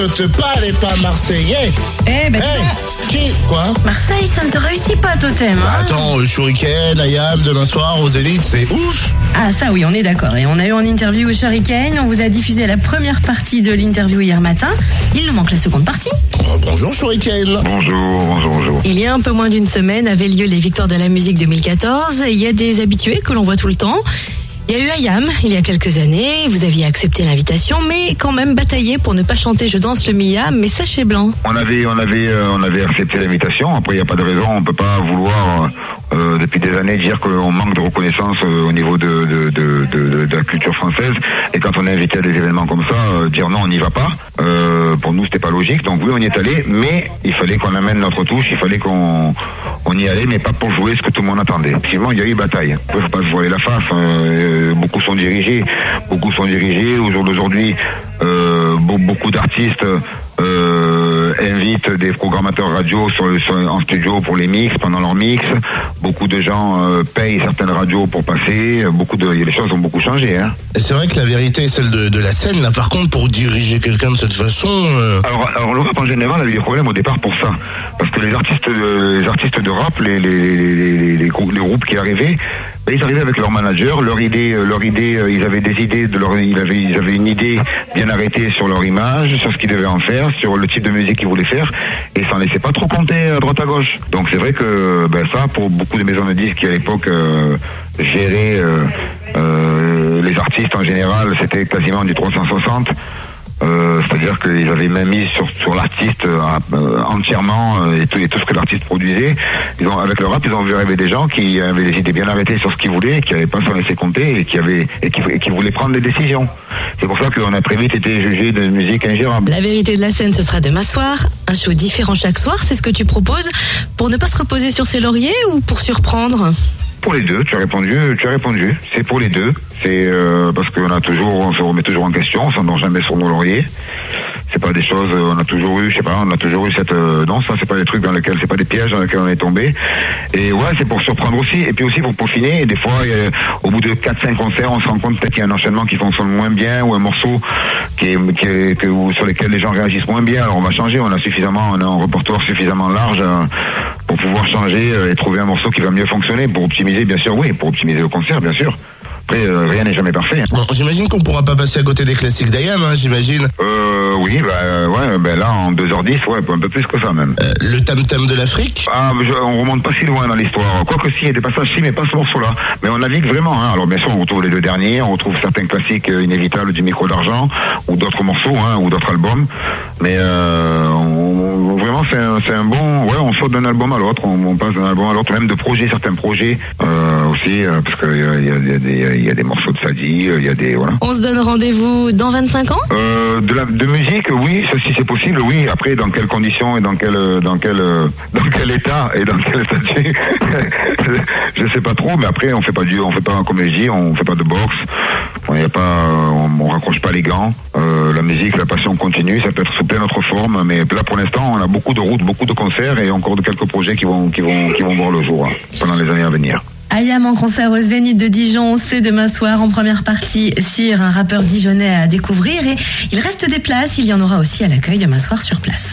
saute pas n'est pas marseillais. Eh ben, Hey, qui Quoi Marseille, ça ne te réussit pas, Totem. hein Attends, euh, Shuriken, Ayam, demain soir, aux élites, c'est ouf Ah, ça oui, on est d'accord. Et on a eu en interview au Shuriken. On vous a diffusé la première partie de l'interview hier matin. Il nous manque la seconde partie. Oh, Bonjour Shuriken Bonjour, bonjour, bonjour. Il y a un peu moins d'une semaine avaient lieu les Victoires de la musique 2014. Il y a des habitués que l'on voit tout le temps. Il y a eu Ayam il y a quelques années. Vous aviez accepté l'invitation, mais quand même bataillé pour ne pas chanter Je danse le Mia, mais sachez blanc. On avait, on avait, euh, on avait accepté l'invitation. Après, il n'y a pas de raison. On peut pas vouloir euh, depuis des années dire qu'on manque de reconnaissance euh, au niveau de, de, de, de- la culture française. Et quand on est invité à des événements comme ça, euh, dire non, on n'y va pas. euh, pour nous, c'était pas logique. Donc oui, on y est allé, mais il fallait qu'on amène notre touche. Il fallait qu'on on mais pas pour jouer ce que tout le monde attendait. Effectivement, il y a eu bataille. Il faut pas se voiler la face. hein. Euh, beaucoup sont dirigés, beaucoup sont dirigés. Au jour d'aujourd'hui, euh, be- beaucoup d'artistes. Euh, des programmateurs radio sur, sur- en studio pour les mix, pendant leur mix. Beaucoup de gens euh, payent certaines radios pour passer. Beaucoup de, les choses ont beaucoup changé. Hein. C'est vrai que la vérité est celle de, de la scène, là par contre, pour diriger quelqu'un de cette façon... euh, Alors, alors le rap en général a eu des problèmes au départ pour ça, parce que les artistes, de, les artistes de rap, les, les, les, les groupes qui arrivaient, ben, ils arrivaient avec leur manager, leur idée, euh, leur idée, euh, ils avaient des idées de leur, ils avaient, ils avaient une idée bien arrêtée sur leur image, sur ce qu'ils devaient en faire, sur le type de musique qu'ils voulaient faire, et ça ne laissait pas trop compter à droite à gauche. Donc c'est vrai que ben, ça, pour beaucoup de maisons de disques qui à l'époque euh, géraient euh, euh, les artistes en général, c'était quasiment du 360. Euh, C'est-à-dire qu'ils avaient même mis sur, sur l'artiste euh, euh, entièrement euh, et, tout, et tout ce que l'artiste produisait. Ils ont, avec le rap, ils ont vu arriver des gens qui avaient des idées bien arrêtées sur ce qu'ils voulaient, qui n'avaient pas s'en laisser compter et qui, avaient, et, qui, et qui voulaient prendre des décisions. C'est pour ça qu'on a très vite été jugé de musique ingérable. La vérité de la scène, ce sera demain soir. Un show différent chaque soir, c'est ce que tu proposes pour ne pas se reposer sur ses lauriers ou pour surprendre? Pour les deux, tu as répondu, tu as répondu. C'est pour les deux. C'est euh, parce qu'on a toujours, on se remet toujours en question, on s'endort jamais sur nos lauriers. C'est pas des choses, euh, on a toujours eu, je sais pas, on a toujours eu cette, euh, non, ça c'est pas des trucs dans lesquels, c'est pas des pièges dans lesquels on est tombé. Et ouais, c'est pour surprendre aussi, et puis aussi pour peaufiner. Des fois, au bout de 4-5 concerts, on se rend compte peut-être qu'il y a un enchaînement qui fonctionne moins bien ou un morceau qui est, qui est- que- sur lequel les gens réagissent moins bien. Alors on va changer, on a suffisamment, on a un répertoire suffisamment large euh, pour pouvoir changer euh, et trouver un morceau qui va mieux fonctionner pour optimiser, bien sûr, oui, pour optimiser le concert, bien sûr. Après, euh, rien n'est jamais parfait. hein. Bon, j'imagine qu'on pourra pas passer à côté des classiques d'Ayam, hein, j'imagine. Euh, oui, bah, euh, ouais, ben là, en 2h10, ouais, un peu plus que ça même. Euh, le tam-tam de l'Afrique? Ah, je- on remonte pas si loin dans l'histoire. Quoique si, il y a des passages si, mais pas ce morceau-là. Mais on navigue vraiment. Hein. Alors bien sûr, on retrouve les deux derniers, on retrouve certains classiques inévitables du micro d'argent, ou d'autres morceaux, hein, ou d'autres albums. Mais euh, on- vraiment, c'est un, c'est un bon... Ouais, on saute d'un album à l'autre, on, on passe d'un album à l'autre, même de projets, certains projets euh, aussi, euh, parce qu'il y a, il y, a, y, a des- il y a des morceaux de Sadi, euh, il y a des... Voilà. On se donne rendez-vous dans 25 ans? Euh, de, la, de musique, oui, si c'est possible, oui. Après, dans quelles conditions et dans quel, euh, dans quel, euh, dans quel état et dans quel statut, je, je sais pas trop. Mais après, on fait pas du, on fait pas comme je dis, on fait pas de boxe. On on, on raccroche pas les gants. Euh, la musique, la passion continue. Ça peut être sous plein d'autres formes, mais là, pour l'instant, on a beaucoup de routes, beaucoup de concerts et encore de quelques projets qui vont, qui voir le jour hein, pendant les années à venir. Ayam en concert au Zénith de Dijon, c'est demain soir en première partie. Cyr, un rappeur dijonnais à découvrir et il reste des places, il y en aura aussi à l'accueil demain soir sur place.